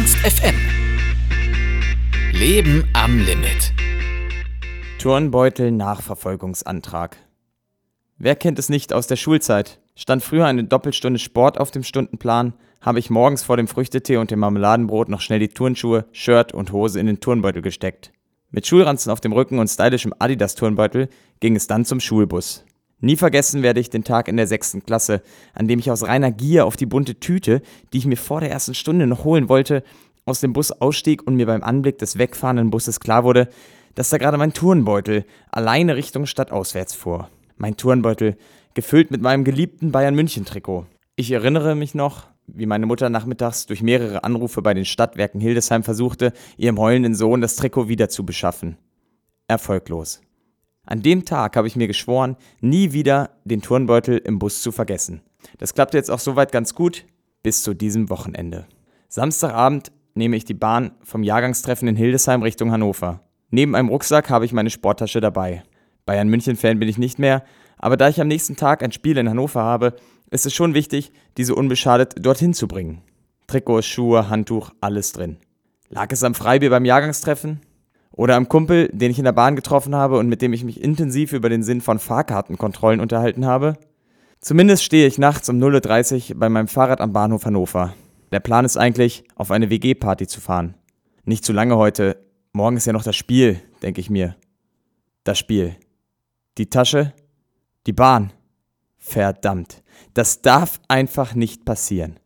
Ernst FM. Leben am Limit. Turnbeutel Nachverfolgungsantrag. Wer kennt es nicht aus der Schulzeit? Stand früher eine Doppelstunde Sport auf dem Stundenplan, habe ich morgens vor dem Früchtetee und dem Marmeladenbrot noch schnell die Turnschuhe, Shirt und Hose in den Turnbeutel gesteckt. Mit Schulranzen auf dem Rücken und stylischem Adidas-Turnbeutel ging es dann zum Schulbus. Nie vergessen werde ich den Tag in der sechsten Klasse, an dem ich aus reiner Gier auf die bunte Tüte, die ich mir vor der ersten Stunde noch holen wollte, aus dem Bus ausstieg und mir beim Anblick des wegfahrenden Busses klar wurde, dass da gerade mein Turnbeutel alleine Richtung Stadt auswärts fuhr. Mein Turnbeutel, gefüllt mit meinem geliebten Bayern München Trikot. Ich erinnere mich noch, wie meine Mutter nachmittags durch mehrere Anrufe bei den Stadtwerken Hildesheim versuchte, ihrem heulenden Sohn das Trikot wieder zu beschaffen. Erfolglos. An dem Tag habe ich mir geschworen, nie wieder den Turnbeutel im Bus zu vergessen. Das klappte jetzt auch soweit ganz gut, bis zu diesem Wochenende. Samstagabend nehme ich die Bahn vom Jahrgangstreffen in Hildesheim Richtung Hannover. Neben einem Rucksack habe ich meine Sporttasche dabei. Bayern München-Fan bin ich nicht mehr, aber da ich am nächsten Tag ein Spiel in Hannover habe, ist es schon wichtig, diese unbeschadet dorthin zu bringen. Trikots, Schuhe, Handtuch, alles drin. Lag es am Freibier beim Jahrgangstreffen? Oder am Kumpel, den ich in der Bahn getroffen habe und mit dem ich mich intensiv über den Sinn von Fahrkartenkontrollen unterhalten habe? Zumindest stehe ich nachts um 0.30 Uhr bei meinem Fahrrad am Bahnhof Hannover. Der Plan ist eigentlich, auf eine WG-Party zu fahren. Nicht zu lange heute. Morgen ist ja noch das Spiel, denke ich mir. Das Spiel. Die Tasche? Die Bahn. Verdammt. Das darf einfach nicht passieren.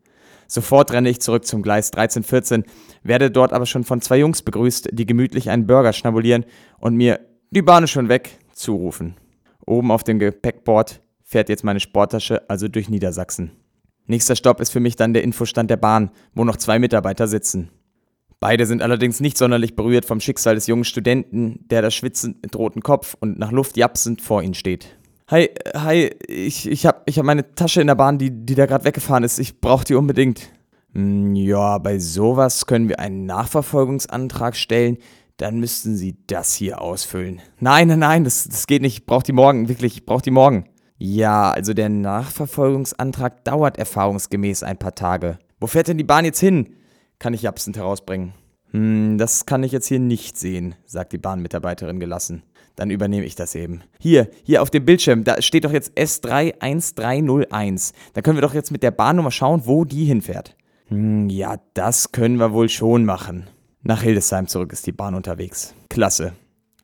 Sofort renne ich zurück zum Gleis 1314, werde dort aber schon von zwei Jungs begrüßt, die gemütlich einen Burger schnabulieren und mir die Bahn ist schon weg zurufen. Oben auf dem Gepäckbord fährt jetzt meine Sporttasche also durch Niedersachsen. Nächster Stopp ist für mich dann der Infostand der Bahn, wo noch zwei Mitarbeiter sitzen. Beide sind allerdings nicht sonderlich berührt vom Schicksal des jungen Studenten, der da schwitzend mit rotem Kopf und nach Luft japsend vor ihnen steht. Hi, hi, ich, ich habe ich hab meine Tasche in der Bahn, die, die da gerade weggefahren ist. Ich brauche die unbedingt. Hm, ja, bei sowas können wir einen Nachverfolgungsantrag stellen. Dann müssten Sie das hier ausfüllen. Nein, nein, nein, das, das geht nicht. Ich brauche die morgen, wirklich, ich brauche die morgen. Ja, also der Nachverfolgungsantrag dauert erfahrungsgemäß ein paar Tage. Wo fährt denn die Bahn jetzt hin? Kann ich absent herausbringen. Hm, das kann ich jetzt hier nicht sehen, sagt die Bahnmitarbeiterin gelassen. Dann übernehme ich das eben. Hier, hier auf dem Bildschirm, da steht doch jetzt S31301. Da können wir doch jetzt mit der Bahnnummer schauen, wo die hinfährt. Hm, ja, das können wir wohl schon machen. Nach Hildesheim zurück ist die Bahn unterwegs. Klasse.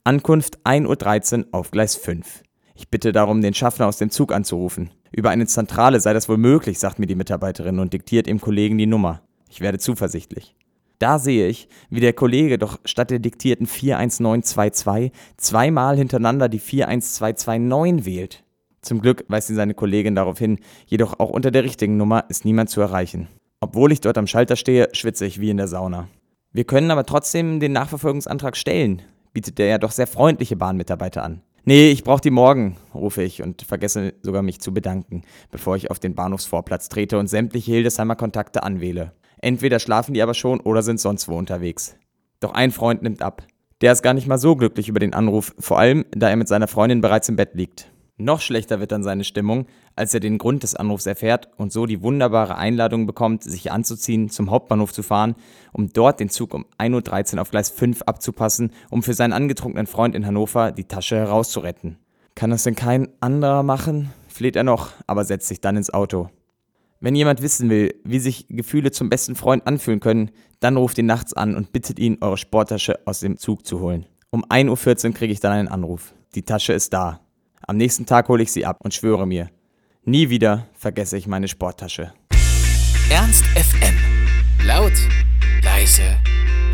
Ankunft 1.13 Uhr auf Gleis 5. Ich bitte darum, den Schaffner aus dem Zug anzurufen. Über eine Zentrale sei das wohl möglich, sagt mir die Mitarbeiterin und diktiert dem Kollegen die Nummer. Ich werde zuversichtlich. Da sehe ich, wie der Kollege doch statt der diktierten 41922 zweimal hintereinander die 41229 wählt. Zum Glück weist ihn seine Kollegin darauf hin, jedoch auch unter der richtigen Nummer ist niemand zu erreichen. Obwohl ich dort am Schalter stehe, schwitze ich wie in der Sauna. Wir können aber trotzdem den Nachverfolgungsantrag stellen, bietet der ja doch sehr freundliche Bahnmitarbeiter an. Nee, ich brauche die morgen, rufe ich und vergesse sogar mich zu bedanken, bevor ich auf den Bahnhofsvorplatz trete und sämtliche Hildesheimer Kontakte anwähle. Entweder schlafen die aber schon oder sind sonst wo unterwegs. Doch ein Freund nimmt ab. Der ist gar nicht mal so glücklich über den Anruf, vor allem da er mit seiner Freundin bereits im Bett liegt. Noch schlechter wird dann seine Stimmung, als er den Grund des Anrufs erfährt und so die wunderbare Einladung bekommt, sich anzuziehen, zum Hauptbahnhof zu fahren, um dort den Zug um 1.13 Uhr auf Gleis 5 abzupassen, um für seinen angetrunkenen Freund in Hannover die Tasche herauszuretten. Kann das denn kein anderer machen? fleht er noch, aber setzt sich dann ins Auto. Wenn jemand wissen will, wie sich Gefühle zum besten Freund anfühlen können, dann ruft ihn nachts an und bittet ihn, eure Sporttasche aus dem Zug zu holen. Um 1.14 Uhr kriege ich dann einen Anruf. Die Tasche ist da. Am nächsten Tag hole ich sie ab und schwöre mir, nie wieder vergesse ich meine Sporttasche. Ernst FM. Laut, leise,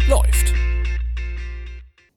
läuft.